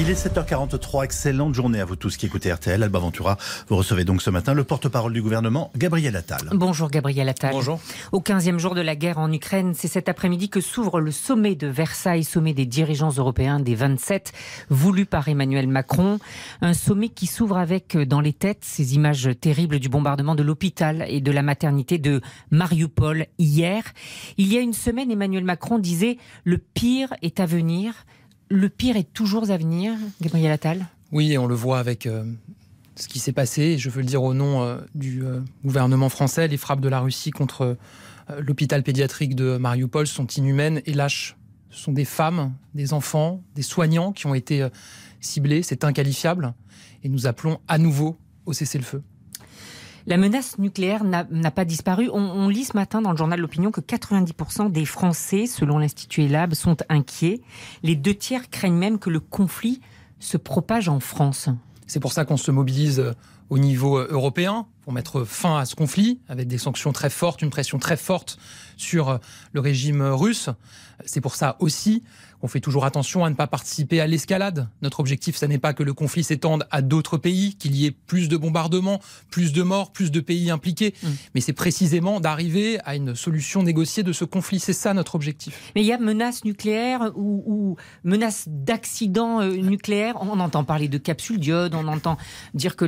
Il est 7h43, excellente journée à vous tous qui écoutez RTL. Alba Ventura, vous recevez donc ce matin le porte-parole du gouvernement, Gabriel Attal. Bonjour Gabriel Attal. Bonjour. Au 15e jour de la guerre en Ukraine, c'est cet après-midi que s'ouvre le sommet de Versailles, sommet des dirigeants européens des 27, voulu par Emmanuel Macron. Un sommet qui s'ouvre avec euh, dans les têtes ces images terribles du bombardement de l'hôpital et de la maternité de Mariupol hier. Il y a une semaine, Emmanuel Macron disait le pire est à venir le pire est toujours à venir, Gabriel Attal? Oui, on le voit avec euh, ce qui s'est passé. Je veux le dire au nom euh, du euh, gouvernement français. Les frappes de la Russie contre l'hôpital pédiatrique de Mariupol sont inhumaines et lâches. Ce sont des femmes, des enfants, des soignants qui ont été ciblés. C'est inqualifiable. Et nous appelons à nouveau au cessez-le-feu. La menace nucléaire n'a pas disparu. On, lit ce matin dans le journal L'Opinion que 90% des Français, selon l'Institut ELAB, sont inquiets. Les deux tiers craignent même que le conflit se propage en France. C'est pour ça qu'on se mobilise au niveau euh, européen pour mettre fin à ce conflit, avec des sanctions très fortes, une pression très forte sur euh, le régime russe. C'est pour ça aussi on fait toujours attention à ne pas participer à l'escalade. Notre objectif, ce n'est pas que le conflit s'étende à d'autres pays, qu'il y ait plus de bombardements, plus de morts, plus de pays impliqués. Mm. Mais c'est précisément d'arriver à une solution négociée de ce conflit. C'est ça notre objectif. Mais il y a menace nucléaire ou, ou menace d'accident euh, nucléaire. On entend parler de capsules d'iode, on entend dire que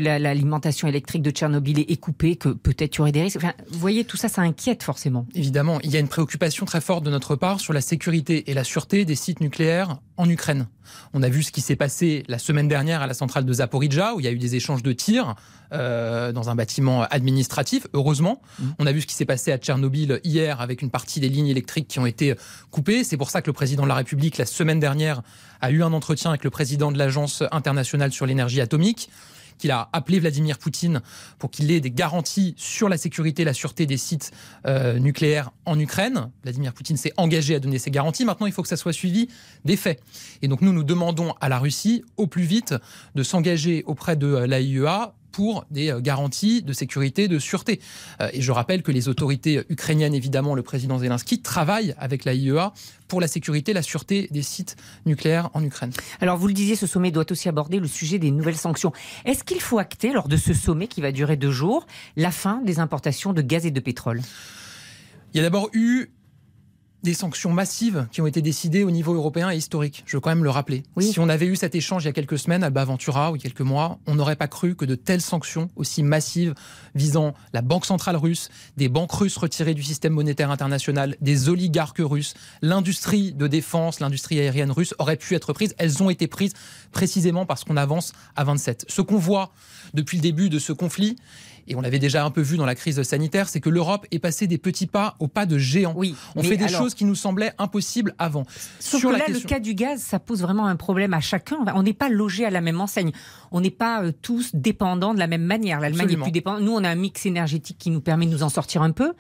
l'alimentation électrique de Tchernobyl est coupée, que peut-être il y aurait des risques. Enfin, vous voyez, tout ça, ça inquiète forcément. Évidemment, il y a une préoccupation très forte de notre part sur la sécurité et la sûreté des sites nucléaire en Ukraine. On a vu ce qui s'est passé la semaine dernière à la centrale de Zaporizhia, où il y a eu des échanges de tirs euh, dans un bâtiment administratif, heureusement. Mmh. On a vu ce qui s'est passé à Tchernobyl hier avec une partie des lignes électriques qui ont été coupées. C'est pour ça que le président de la République, la semaine dernière, a eu un entretien avec le président de l'Agence internationale sur l'énergie atomique qu'il a appelé Vladimir Poutine pour qu'il ait des garanties sur la sécurité et la sûreté des sites euh, nucléaires en Ukraine. Vladimir Poutine s'est engagé à donner ces garanties. Maintenant, il faut que ça soit suivi des faits. Et donc, nous, nous demandons à la Russie, au plus vite, de s'engager auprès de l'AIEA pour des euh, garanties de sécurité, de sûreté. Euh, et je rappelle que les autorités ukrainiennes, évidemment, le président Zelensky, travaillent avec la IEA pour la sécurité, la sûreté des sites nucléaires en Ukraine. Alors, vous le disiez, ce sommet doit aussi aborder le sujet des nouvelles sanctions. Est-ce qu'il faut acter, lors de ce sommet qui va durer deux jours, la fin des importations de gaz et de pétrole? Il y a d'abord eu des sanctions massives qui ont été décidées au niveau européen et historique. Je veux quand même le rappeler. Si on avait eu cet échange il y a quelques semaines à Baventura ou quelques mois, on n'aurait pas cru que de telles sanctions aussi massives visant la Banque centrale russe, des banques russes retirées du système monétaire international, des oligarques russes, l'industrie de défense, l'industrie aérienne russe auraient pu être prises. Elles ont été prises précisément parce qu'on avance à 27. Ce qu'on voit depuis le début de ce conflit, et on l'avait déjà un peu vu dans la crise sanitaire, c'est que l'Europe est passée des petits pas au pas de géants. Oui, on fait des choses qui nous semblaient impossibles avant. Sauf Sur que là, le cas du gaz, ça pose vraiment un problème à chacun. On n'est pas logé à la même enseigne. On n'est pas euh, tous dépendants de la même manière. L'Allemagne est plus dépendante. Nous, on a un mix énergétique qui nous permet de nous en sortir un peu.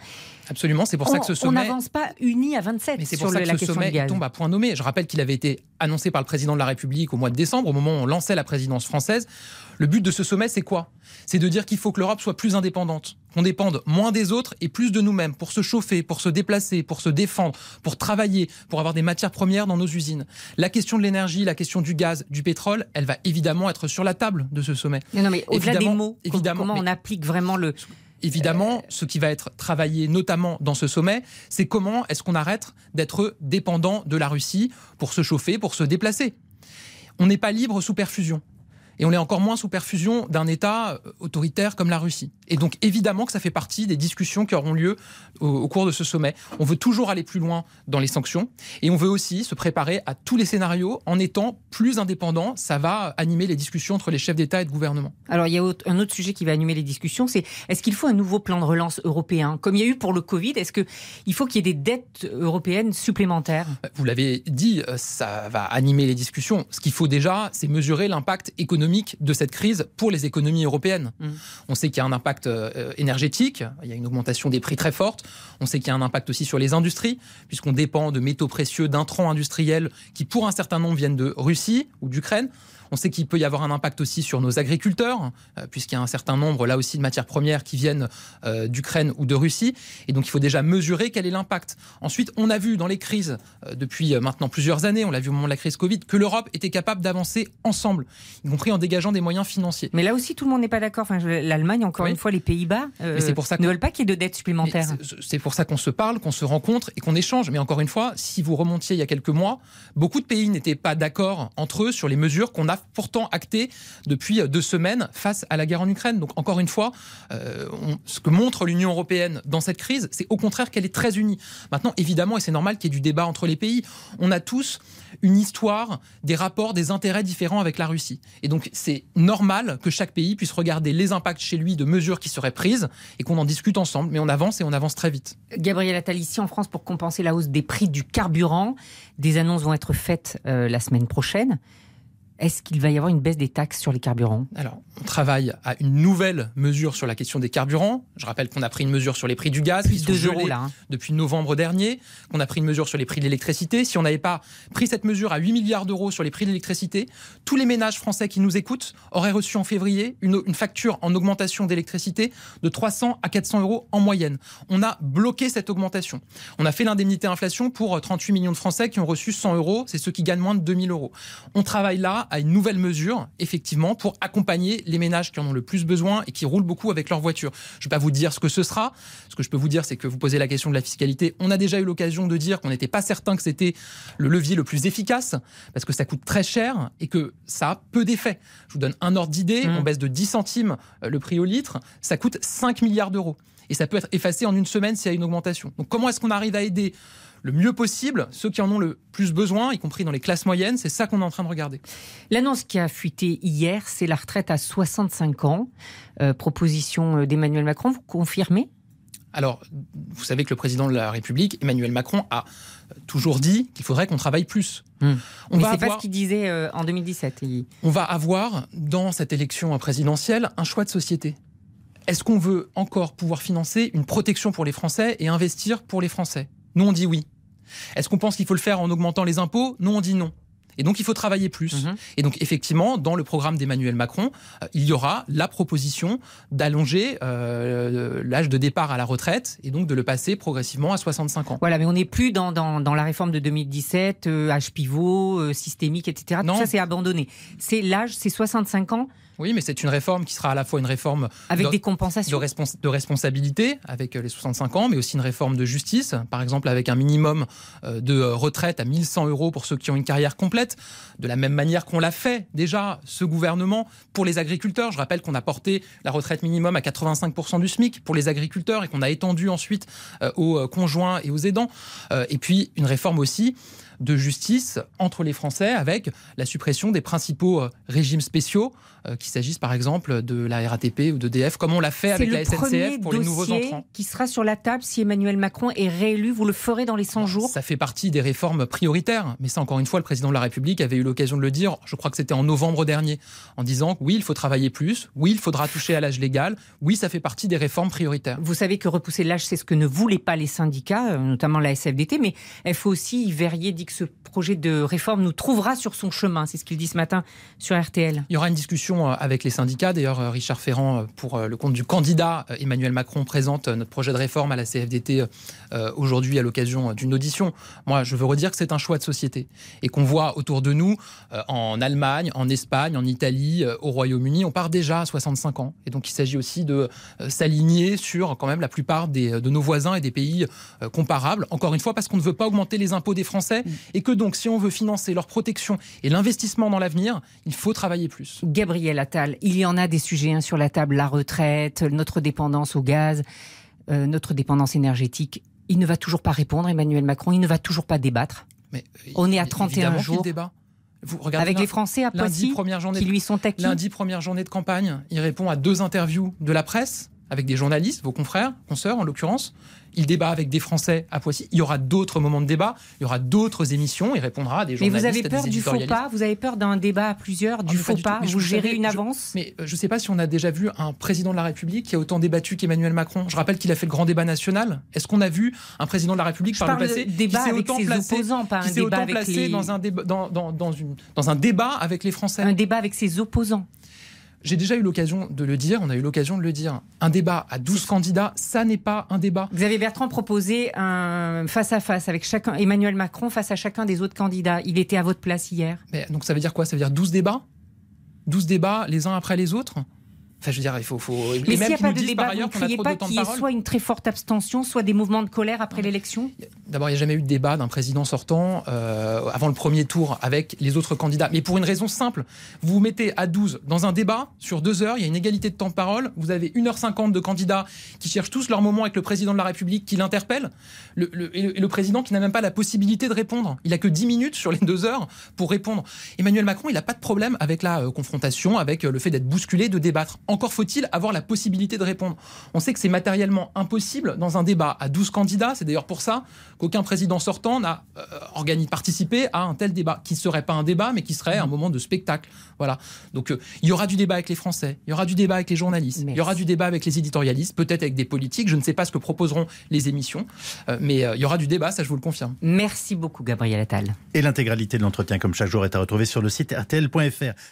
Absolument, c'est pour ça que ce sommet. On n'avance pas unis à 27. Mais c'est pour ça que ce sommet tombe à point nommé. Je rappelle qu'il avait été annoncé par le président de la République au mois de décembre, au moment où on lançait la présidence française. Le but de ce sommet, c'est quoi? C'est de dire qu'il faut que l'Europe soit plus indépendante, qu'on dépende moins des autres et plus de nous-mêmes pour se chauffer, pour se déplacer, pour se défendre, pour travailler, pour avoir des matières premières dans nos usines. La question de l'énergie, la question du gaz, du pétrole, elle va évidemment être sur la table de ce sommet. Non, mais au-delà des mots, évidemment, comment on applique vraiment le Évidemment, ce qui va être travaillé notamment dans ce sommet, c'est comment est-ce qu'on arrête d'être dépendant de la Russie pour se chauffer, pour se déplacer? On n'est pas libre sous perfusion et on est encore moins sous perfusion d'un État euh, autoritaire comme la Russie. Et donc évidemment que ça fait partie des discussions qui auront lieu au, cours de ce sommet. On veut toujours aller plus loin dans les sanctions et on veut aussi se préparer à tous les scénarios en étant plus indépendant. Ça va animer les discussions entre les chefs d'État et de gouvernement. Alors il y a un autre sujet qui va animer les discussions, c'est est-ce qu'il faut un nouveau plan de relance européen? Comme il y a eu pour le Covid, est-ce qu'il faut qu'il y ait des dettes européennes supplémentaires? Vous l'avez dit, euh, ça va animer les discussions. Ce qu'il faut déjà, c'est mesurer l'impact économique de cette crise pour les économies européennes. Mm. On sait qu'il y a un impact euh, énergétique, il y a une augmentation des prix très forte. On sait qu'il y a un impact aussi sur les industries, puisqu'on dépend de métaux précieux, d'intrants industriels qui, pour un certain nombre, viennent de Russie ou d'Ukraine. On sait qu'il peut y avoir un impact aussi sur nos agriculteurs, euh, puisqu'il y a un certain nombre là aussi de matières premières qui viennent euh, d'Ukraine ou de Russie. Et donc il faut déjà mesurer quel est l'impact. Ensuite, on a vu dans les crises euh, depuis maintenant plusieurs années, on l'a vu au moment de la crise Covid, que l'Europe était capable d'avancer ensemble, y compris en dégageant des moyens financiers. Mais là aussi, tout le monde n'est pas d'accord. Enfin, L'Allemagne, encore une fois, les Pays-Bas ça ne veulent pas qu'il y ait de dettes supplémentaires. C'est pour ça qu'on se parle, qu'on se rencontre et qu'on échange. Mais encore une fois, si vous remontiez il y a quelques mois, beaucoup de pays n'étaient pas d'accord entre eux sur les mesures qu'on a pourtant actées depuis deux semaines face à la guerre en Ukraine. Donc encore une fois, euh, ce que montre l'Union européenne dans cette crise, c'est au contraire qu'elle est très unie. Maintenant, évidemment, et c'est normal qu'il y ait du débat entre les pays, on a tous une histoire, des rapports, des intérêts différents avec la Russie. Et donc c'est normal que chaque pays puisse regarder les impacts chez lui de mesures qui seraient prises et qu'on en discute ensemble. Mais on avance et on avance très vite. Gabriel Attal, ici en France, pour compenser la hausse des prix du carburant, des annonces vont être faites euh, la semaine prochaine. Est-ce qu'il va y avoir une baisse des taxes sur les carburants? Alors, on travaille à une nouvelle mesure sur la question des carburants. Je rappelle qu'on a pris une mesure sur les prix du gaz, qui sont gelés là, hein. depuis novembre dernier, qu'on a pris une mesure sur les prix de l'électricité. Si on n'avait pas pris cette mesure à 8 milliards d'euros sur les prix de l'électricité, tous les ménages français qui nous écoutent auraient reçu en février une, une facture en augmentation d'électricité de 300 à 400 euros en moyenne. On a bloqué cette augmentation. On a fait l'indemnité inflation pour 38 millions de Français qui ont reçu 100 euros. C'est ceux qui gagnent moins de 2000 euros. On travaille là à une nouvelle mesure, effectivement, pour accompagner les ménages qui en ont le plus besoin et qui roulent beaucoup avec leur voiture. Je ne vais pas vous dire ce que ce sera. Ce que je peux vous dire, c'est que vous posez la question de la fiscalité. On a déjà eu l'occasion de dire qu'on n'était pas certain que c'était le levier le plus efficace, parce que ça coûte très cher et que ça a peu d'effet. Je vous donne un ordre d'idée. Mmh. On baisse de 10 centimes euh, le prix au litre. Ça coûte 5 milliards d'euros. Et ça peut être effacé en une semaine s'il y a une augmentation. Donc comment est-ce qu'on arrive à aider le mieux possible ceux qui en ont le plus besoin, y compris dans les classes moyennes. C'est ça qu'on est en train de regarder. L'annonce qui a fuité hier, c'est la retraite à 65 ans. Euh, proposition euh, d'Emmanuel Macron, vous confirmez? Alors, vous savez que le président de la République, Emmanuel Macron, a toujours dit qu'il faudrait qu'on travaille plus. Hmm. On Mais c'est pas ce qu'il disait euh, en 2017. On va avoir, dans cette élection présidentielle, un choix de société. Est-ce qu'on veut encore pouvoir financer une protection pour les Français et investir pour les Français? Nous, on dit oui. Est-ce qu'on pense qu'il faut le faire en augmentant les impôts? Nous, on dit non. Et donc, il faut travailler plus. Mhm. Et donc, effectivement, dans le programme d'Emmanuel Macron, euh, il y aura la proposition d'allonger euh, l'âge de départ à la retraite et donc de le passer progressivement à 65 ans. Voilà, mais on n'est plus dans, dans, la réforme de 2017, euh, âge pivot, systémique, etc. Tout ça, c'est abandonné. C'est l'âge, c'est 65 ans oui, mais c'est une réforme qui sera à la fois une réforme avec de, des compensations de, responsabilité avec euh, les 65 ans, mais aussi une réforme de justice, par exemple avec un minimum euh, de retraite à 1100 euros pour ceux qui ont une carrière complète, de la même manière qu'on l'a fait déjà ce gouvernement pour les agriculteurs. Je rappelle qu'on a porté la retraite minimum à 85% du SMIC pour les agriculteurs et qu'on a étendu ensuite euh, aux conjoints et aux aidants. Et puis une réforme aussi de justice entre les Français avec la suppression des principaux régimes spéciaux euh, qu'il s'agisse par exemple de la RATP ou d'EDF, comme on l'a fait avec la SNCF pour les nouveaux entrants. qui sera sur la table si Emmanuel Macron est réélu. Vous le ferez dans les 100 jours Ça fait partie des réformes prioritaires. Mais ça, encore une fois, le président de la République avait eu l'occasion de le dire, je crois que c'était en novembre dernier, en disant oui, il faut travailler plus, oui, il faudra toucher à l'âge légal, oui, ça fait partie des réformes prioritaires. Vous savez que repousser l'âge, c'est ce que ne voulaient pas les syndicats, euh, notamment la SFDT, mais il faut aussi, Verrier dit que ce projet de réforme nous trouvera sur son chemin. C'est ce qu'il dit ce matin sur RTL. Il y aura une discussion euh, avec les syndicats. D'ailleurs, euh, Richard Ferrand, euh, pour le compte du candidat Emmanuel Macron, présente notre projet de réforme à la CFDT aujourd'hui à l'occasion d'une audition. Moi, je veux redire que c'est un choix de société et qu'on voit autour de nous, en Allemagne, en Espagne, en Italie, au Royaume-Uni, on part déjà à 65 ans. Et donc, il s'agit aussi de s'aligner sur quand même la plupart des, de nos voisins et des pays comparables. Encore une fois, parce qu'on ne veut pas augmenter les impôts des Français mm. Et que donc, si on veut financer leur protection et l'investissement dans l'avenir, il faut travailler plus. Gabriel Attal, il y en a des sujets hein, sur la table, la retraite, notre dépendance au gaz, euh, notre dépendance énergétique. Il ne va toujours pas répondre, Emmanuel Macron, il ne va toujours pas débattre. Mais, on est à 31 jours. Débat. Vous regardez Avec les Français à Poissy, qui lui sont acquis. Lundi, première journée de campagne, il répond à deux interviews de la presse avec des journalistes, vos confrères, consoeurs en l'occurrence. Il débat avec des Français à Poissy. Il y aura d'autres moments de débat. Il y aura d'autres émissions. Il répondra à des Mais journalistes. vous avez peur du faux pas? Vous avez peur d'un débat à plusieurs, du Ah, mais faux du tout. pas? Mais Vous gérez une je- avance? Mais euh, je ne sais pas si on a déjà vu un président de la République qui a autant débattu qu'Emmanuel Macron. Je rappelle qu'il a fait le grand débat national. Est-ce qu'on a vu un président de la République Je par le parle de passé débat qui s'est avec autant ses placé, opposants, pas un débat autant avec placé les- dans, un débat, dans, dans- dans une, dans un débat avec les Français? Un débat avec ses opposants. J'ai déjà eu l'occasion de le dire, on a eu l'occasion de le dire. Un débat à 12 candidats, ça n'est pas un débat. Xavier Bertrand proposait un face-à-face avec chacun, Emmanuel Macron face à chacun des autres candidats. Il était à votre place hier. Mais, donc ça veut dire quoi? Ça veut dire 12 débats? 12 débats les uns après les autres? Enfin, je veux dire, il faut. faut... Mais s'il n'y a pas de débat, vous ne criez pas qu'il y ait soit une très forte abstention, soit des mouvements de colère après l'élection? D'abord, il n'y a jamais eu de débat d'un président sortant euh, avant le premier tour avec les autres candidats. Mais pour une raison simple, vous vous mettez à 12 dans un débat sur deux heures, il y a une égalité de temps de parole, vous avez 1h50 de candidats qui cherchent tous leur moment avec le président de la République qui l'interpelle, le, le- et, le, président qui n'a même pas la possibilité de répondre. Il a que 10 minutes sur les deux heures pour répondre. Emmanuel Macron, il n'a pas de problème avec la euh, confrontation, avec euh, le fait d'être bousculé, de débattre. Encore faut-il avoir la possibilité de répondre. On sait que c'est matériellement impossible dans un débat à 12 candidats. C'est d'ailleurs pour ça qu'aucun président sortant n'a euh, participé à un tel débat, qui ne serait pas un débat, mais qui serait un moment de spectacle. Voilà. Donc euh, il y aura du débat avec les Français, il y aura du débat avec les journalistes, il y Merci. aura du débat avec les éditorialistes, peut-être avec des politiques. Je ne sais pas ce que proposeront les émissions, euh, mais euh, il y aura du débat, ça je vous le confirme. Merci beaucoup, Gabriel Attal. Et l'intégralité de l'entretien, comme chaque jour, est à retrouver sur le site rtl.fr.